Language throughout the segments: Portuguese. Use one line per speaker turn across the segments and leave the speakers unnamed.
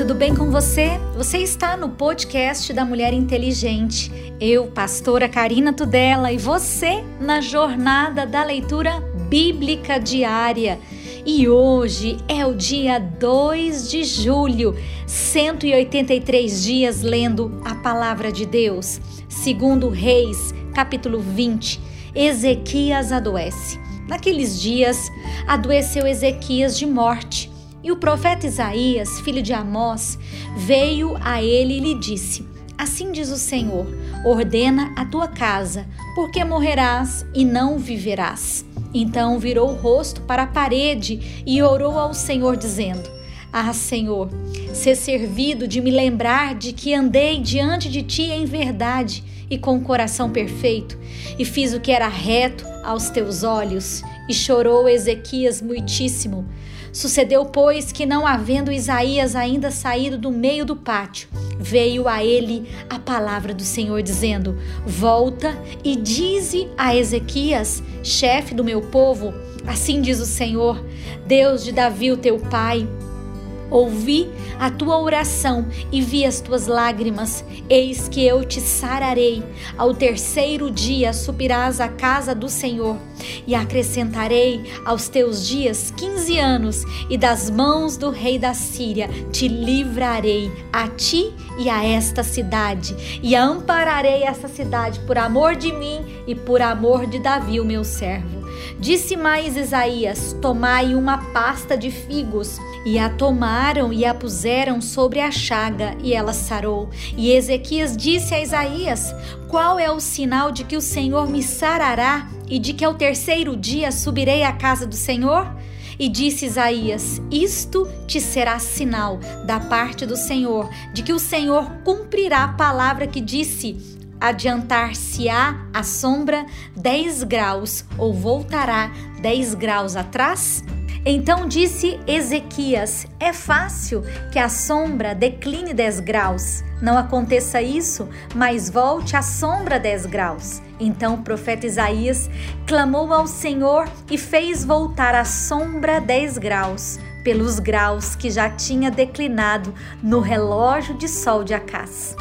tudo bem com você? Você está no podcast da Mulher Inteligente. Eu, pastora Karina Tudela, e você na jornada da leitura bíblica diária. E hoje é o dia 2 de julho, 183 dias lendo a palavra de Deus. Segundo Reis, capítulo 20, Ezequias adoece. Naqueles dias, adoeceu Ezequias de morte e o profeta Isaías, filho de Amós, veio a ele e lhe disse: Assim diz o Senhor: ordena a tua casa, porque morrerás e não viverás. Então virou o rosto para a parede e orou ao Senhor, dizendo: Ah, Senhor, ser servido de me lembrar de que andei diante de ti em verdade e com o coração perfeito, e fiz o que era reto aos teus olhos. E chorou Ezequias muitíssimo. Sucedeu, pois, que não havendo Isaías ainda saído do meio do pátio, veio a ele a palavra do Senhor, dizendo: Volta e dize a Ezequias, chefe do meu povo, assim diz o Senhor, Deus de Davi, o teu pai Ouvi a tua oração e vi as tuas lágrimas. Eis que eu te sararei. Ao terceiro dia subirás à casa do Senhor e acrescentarei aos teus dias quinze anos, e das mãos do rei da Síria te livrarei, a ti e a esta cidade, e ampararei essa cidade por amor de mim e por amor de Davi, o meu servo. Disse mais Isaías: Tomai uma pasta de figos. E a tomaram e a puseram sobre a chaga, e ela sarou. E Ezequias disse a Isaías: Qual é o sinal de que o Senhor me sarará e de que ao terceiro dia subirei à casa do Senhor? E disse Isaías: Isto te será sinal da parte do Senhor, de que o Senhor cumprirá a palavra que disse: adiantar-se-á a sombra 10 graus ou voltará 10 graus atrás? Então disse Ezequias: É fácil que a sombra decline 10 graus. Não aconteça isso, mas volte a sombra 10 graus. Então o profeta Isaías clamou ao Senhor e fez voltar a sombra 10 graus, pelos graus que já tinha declinado no relógio de sol de Acás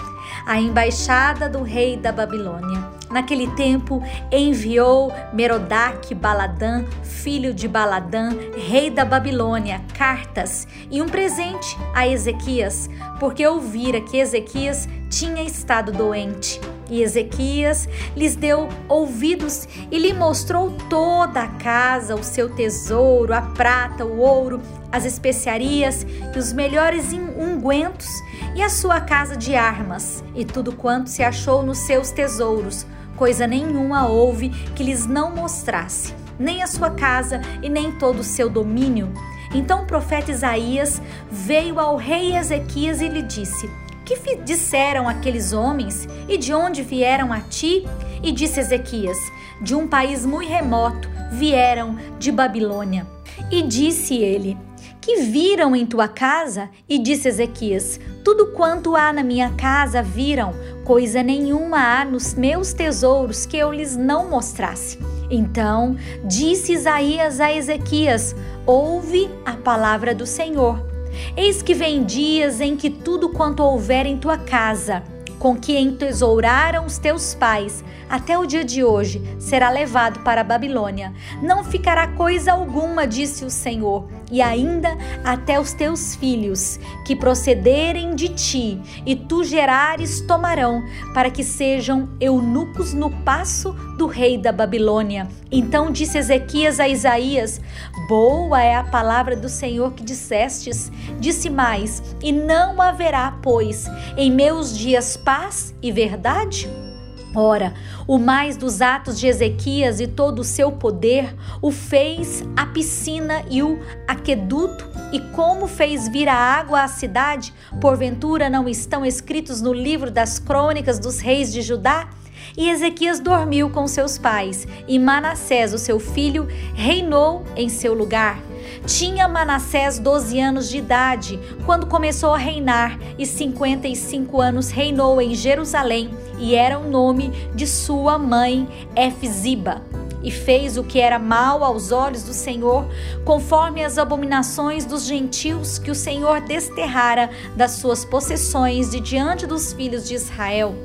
a embaixada do rei da Babilônia. Naquele tempo, enviou Merodach Baladã, filho de Baladã, rei da Babilônia, cartas e um presente a Ezequias, porque ouvira que Ezequias tinha estado doente. E Ezequias lhes deu ouvidos e lhe mostrou toda a casa, o seu tesouro, a prata, o ouro, as especiarias e os melhores ungüentos e a sua casa de armas, e tudo quanto se achou nos seus tesouros, coisa nenhuma houve que lhes não mostrasse, nem a sua casa e nem todo o seu domínio. Então o profeta Isaías veio ao rei Ezequias e lhe disse: Que disseram aqueles homens e de onde vieram a ti? E disse Ezequias: De um país muito remoto vieram de Babilônia. E disse ele: que viram em tua casa? E disse Ezequias: Tudo quanto há na minha casa viram, coisa nenhuma há nos meus tesouros que eu lhes não mostrasse. Então disse Isaías a Ezequias: Ouve a palavra do Senhor. Eis que vem dias em que tudo quanto houver em tua casa, com que entesouraram os teus pais, até o dia de hoje, será levado para a Babilônia. Não ficará coisa alguma, disse o Senhor, e ainda até os teus filhos, que procederem de ti, e tu gerares, tomarão, para que sejam eunucos no passo do rei da Babilônia. Então disse Ezequias a Isaías: Boa é a palavra do Senhor que dissestes. Disse mais: E não haverá, pois, em meus dias paz e verdade? Ora, o mais dos atos de Ezequias e todo o seu poder o fez a piscina e o aqueduto, e como fez vir a água à cidade, porventura não estão escritos no livro das crônicas dos reis de Judá? E Ezequias dormiu com seus pais, e Manassés, o seu filho, reinou em seu lugar. Tinha Manassés 12 anos de idade quando começou a reinar, e 55 anos reinou em Jerusalém, e era o nome de sua mãe Efziba. E fez o que era mal aos olhos do Senhor, conforme as abominações dos gentios que o Senhor desterrara das suas possessões de diante dos filhos de Israel.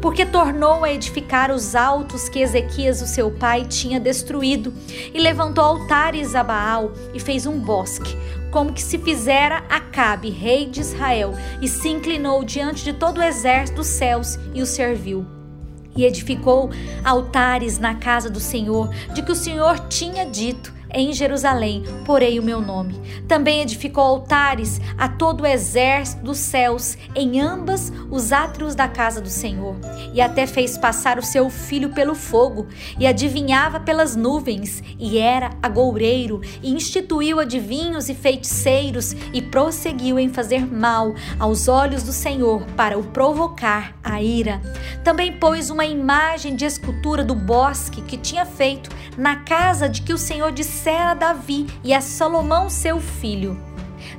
Porque tornou a edificar os altos que Ezequias, o seu pai, tinha destruído, e levantou altares a Baal e fez um bosque como que se fizera Acabe, rei de Israel, e se inclinou diante de todo o exército dos céus e o serviu e edificou altares na casa do Senhor, de que o Senhor tinha dito: em Jerusalém porei o meu nome. Também edificou altares a todo o exército dos céus em ambas os átrios da casa do Senhor. E até fez passar o seu filho pelo fogo, e adivinhava pelas nuvens, e era agoureiro, e instituiu adivinhos e feiticeiros, e prosseguiu em fazer mal aos olhos do Senhor para o provocar a ira. Também pôs uma imagem de escultura do bosque que tinha feito na casa de que o Senhor dissera a Davi e a Salomão seu filho.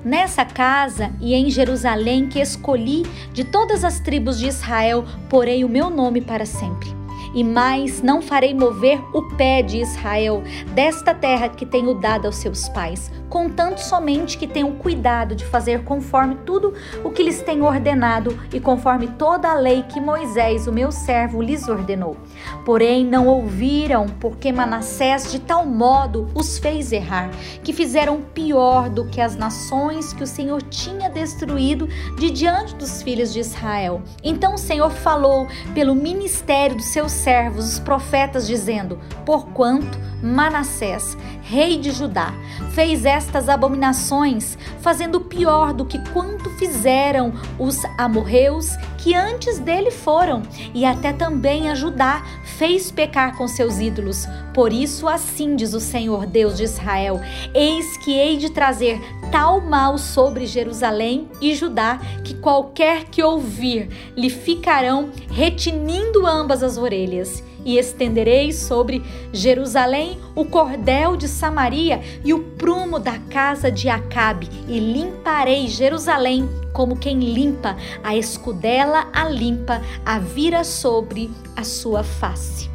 Nessa casa e em Jerusalém que escolhi de todas as tribos de Israel, porei o meu nome para sempre. E mais não farei mover o pé de Israel desta terra que tenho dado aos seus pais, contanto somente que tenham cuidado de fazer conforme tudo o que lhes tenho ordenado e conforme toda a lei que Moisés, o meu servo, lhes ordenou. Porém, não ouviram, porque Manassés de tal modo os fez errar, que fizeram pior do que as nações que o Senhor tinha destruído de diante dos filhos de Israel. Então o Senhor falou pelo ministério dos seus servos, os profetas, dizendo: Porquanto Manassés, rei de Judá, fez estas abominações, fazendo pior do que quanto fizeram os amorreus que antes dele foram, e até também a Judá fez pecar com seus ídolos. Por isso, assim diz o Senhor Deus de Israel: Eis que hei de trazer tal mal sobre Jerusalém e Judá que qualquer que ouvir lhe ficarão retinindo ambas as orelhas e estenderei sobre Jerusalém o cordel de Samaria e o prumo da casa de Acabe, e limparei Jerusalém como quem limpa a escudela a limpa a vira sobre a sua face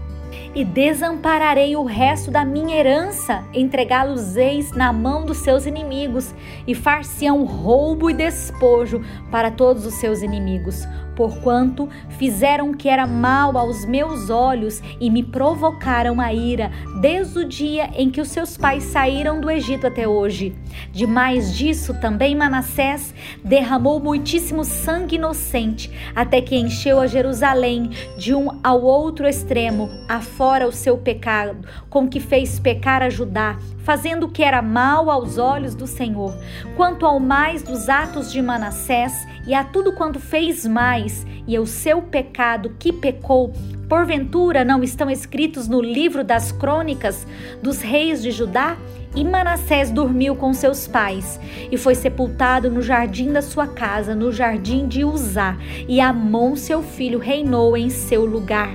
e desampararei o resto da minha herança, entregá-los-eis na mão dos seus inimigos, e far-se-ão roubo e despojo para todos os seus inimigos porquanto fizeram o que era mal aos meus olhos e me provocaram a ira, desde o dia em que os seus pais saíram do Egito até hoje. Demais disso, também Manassés derramou muitíssimo sangue inocente, até que encheu a Jerusalém de um ao outro extremo, afora o seu pecado, com que fez pecar a Judá, fazendo o que era mal aos olhos do Senhor. Quanto ao mais dos atos de Manassés, e a tudo quanto fez mais, e o seu pecado que pecou, porventura não estão escritos no livro das crônicas dos reis de Judá? E Manassés dormiu com seus pais e foi sepultado no jardim da sua casa, no jardim de Uzá, e Amon, seu filho, reinou em seu lugar.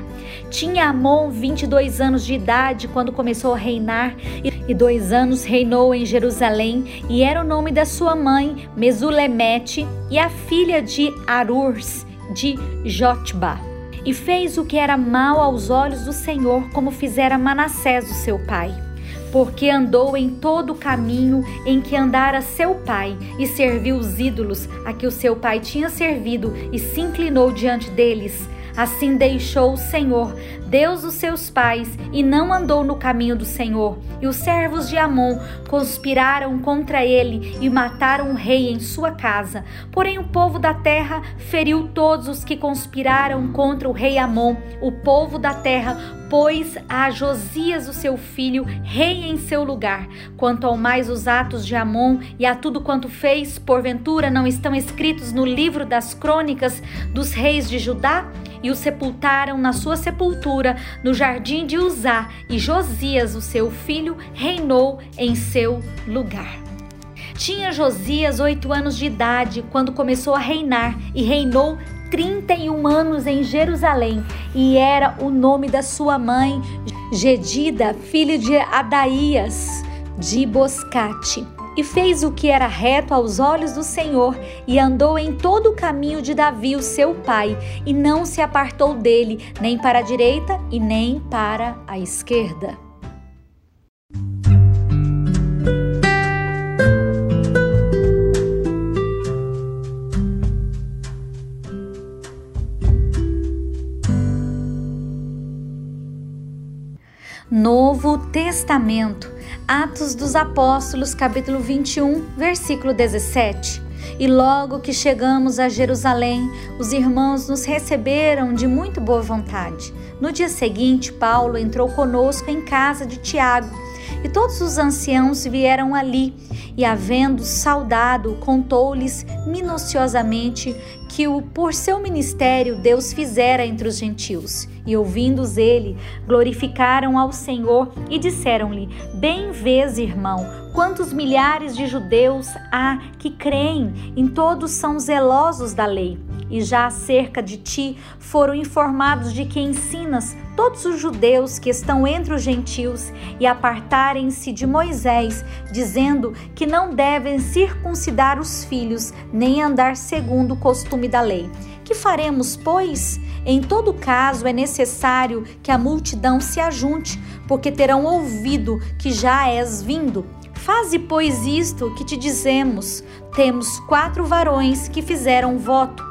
Tinha Amon 22 anos de idade quando começou a reinar, e dois anos reinou em Jerusalém, e era o nome da sua mãe, Mesulemete, e a filha de Arurs, de Jotba. E fez o que era mal aos olhos do Senhor, como fizera Manassés, o seu pai porque andou em todo o caminho em que andara seu pai e serviu os ídolos a que o seu pai tinha servido e se inclinou diante deles. Assim deixou o Senhor, Deus dos seus pais, e não andou no caminho do Senhor. E os servos de Amon conspiraram contra ele e mataram o rei em sua casa. Porém, o povo da terra feriu todos os que conspiraram contra o rei Amon. O povo da terra pôs a Josias, o seu filho, rei em seu lugar. Quanto ao mais os atos de Amon e a tudo quanto fez, porventura não estão escritos no livro das crônicas dos reis de Judá? E o sepultaram na sua sepultura no jardim de Uzá, e Josias, o seu filho, reinou em seu lugar. Tinha Josias oito anos de idade quando começou a reinar e reinou 31 anos em Jerusalém e era o nome da sua mãe, Gedida, filho de Adaías, de Boscate. E fez o que era reto aos olhos do Senhor, e andou em todo o caminho de Davi, o seu pai, e não se apartou dele, nem para a direita e nem para a esquerda. Novo Testamento Atos dos Apóstolos, capítulo 21, versículo 17. E logo que chegamos a Jerusalém, os irmãos nos receberam de muito boa vontade. No dia seguinte, Paulo entrou conosco em casa de Tiago, e todos os anciãos vieram ali, e havendo saudado, contou-lhes minuciosamente que o por seu ministério Deus fizera entre os gentios. E ouvindo-os ele, glorificaram ao Senhor e disseram-lhe: Bem vês, irmão, quantos milhares de judeus há que creem, em todos são zelosos da lei. E já acerca de ti foram informados de que ensinas todos os judeus que estão entre os gentios e apartarem-se de Moisés, dizendo que não devem circuncidar os filhos, nem andar segundo o costume da lei. Que faremos, pois? Em todo caso, é necessário que a multidão se ajunte, porque terão ouvido que já és vindo. Faze, pois, isto que te dizemos: temos quatro varões que fizeram voto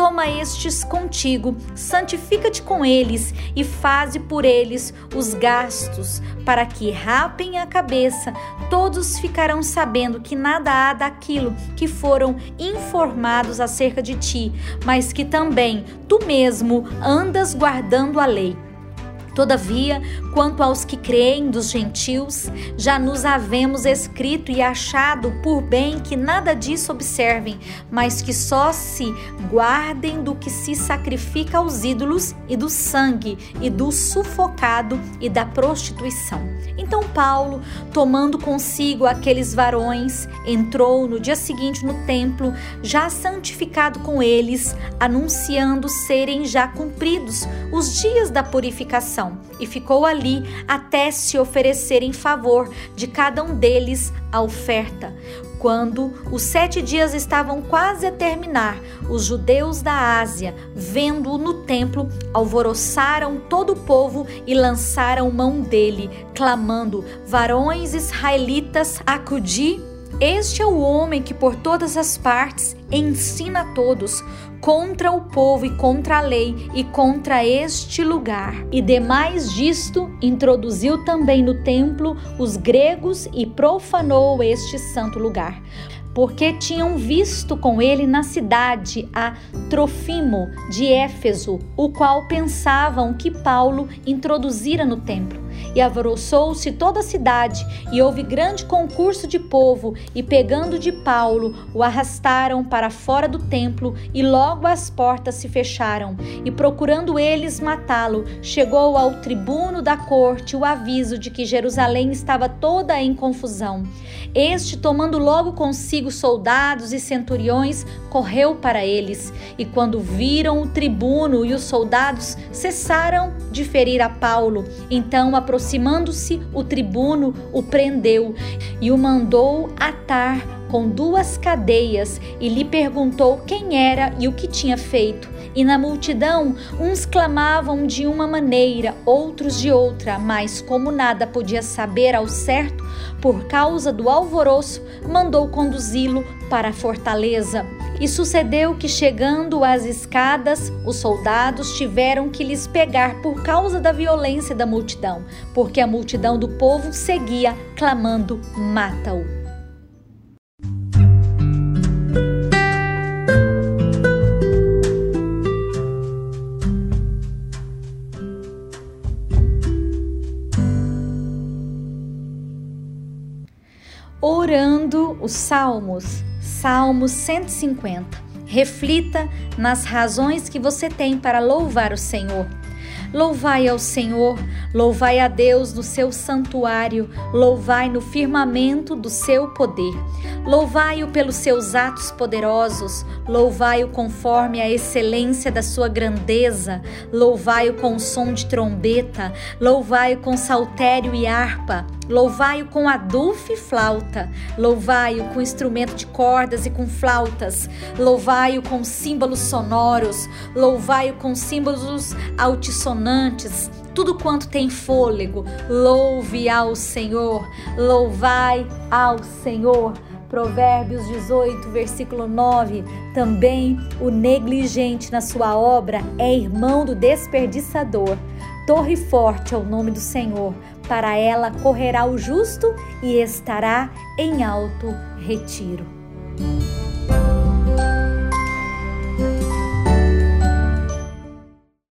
Toma estes contigo, santifica-te com eles e faze por eles os gastos, para que rapem a cabeça. Todos ficarão sabendo que nada há daquilo que foram informados acerca de ti, mas que também tu mesmo andas guardando a lei. Todavia, quanto aos que creem dos gentios, já nos havemos escrito e achado por bem que nada disso observem, mas que só se guardem do que se sacrifica aos ídolos e do sangue e do sufocado e da prostituição. Então Paulo, tomando consigo aqueles varões, entrou no dia seguinte no templo, já santificado com eles, anunciando serem já cumpridos os dias da purificação e ficou ali até se oferecer em favor de cada um deles a oferta. Quando os sete dias estavam quase a terminar, os judeus da Ásia, vendo-o no templo, alvoroçaram todo o povo e lançaram mão dele, clamando: Varões israelitas, acudi este é o homem que por todas as partes ensina a todos contra o povo e contra a lei e contra este lugar. E demais disto, introduziu também no templo os gregos e profanou este santo lugar porque tinham visto com ele na cidade a Trofimo de Éfeso, o qual pensavam que Paulo introduzira no templo. E alvoroçou-se toda a cidade, e houve grande concurso de povo, e pegando de Paulo, o arrastaram para fora do templo, e logo as portas se fecharam. E procurando eles matá-lo, chegou ao tribuno da corte o aviso de que Jerusalém estava toda em confusão. Este, tomando logo consigo soldados e centuriões, correu para eles, e quando viram o tribuno e os soldados, cessaram de ferir a Paulo. Então, aproximando-se, o tribuno o prendeu e o mandou atar com duas cadeias e lhe perguntou quem era e o que tinha feito. E na multidão, uns clamavam de uma maneira, outros de outra, mas como nada podia saber ao certo, por causa do alvoroço, mandou conduzi-lo para a fortaleza. E sucedeu que, chegando às escadas, os soldados tiveram que lhes pegar por causa da violência da multidão, porque a multidão do povo seguia clamando: mata-o. Orando os Salmos, Salmos 150. Reflita nas razões que você tem para louvar o Senhor. Louvai ao Senhor, louvai a Deus no seu santuário, louvai no firmamento do seu poder. Louvai-o pelos seus atos poderosos, louvai-o conforme a excelência da sua grandeza, louvai-o com som de trombeta, louvai-o com saltério e harpa, louvai-o com adulfo e flauta, louvai-o com instrumento de cordas e com flautas, louvai-o com símbolos sonoros, louvai-o com símbolos altissonantes, tudo quanto tem fôlego, louve ao Senhor, louvai ao Senhor. Provérbios 18, versículo 9. Também o negligente na sua obra é irmão do desperdiçador. torre forte é o nome do Senhor. Para ela correrá o justo e estará em alto retiro.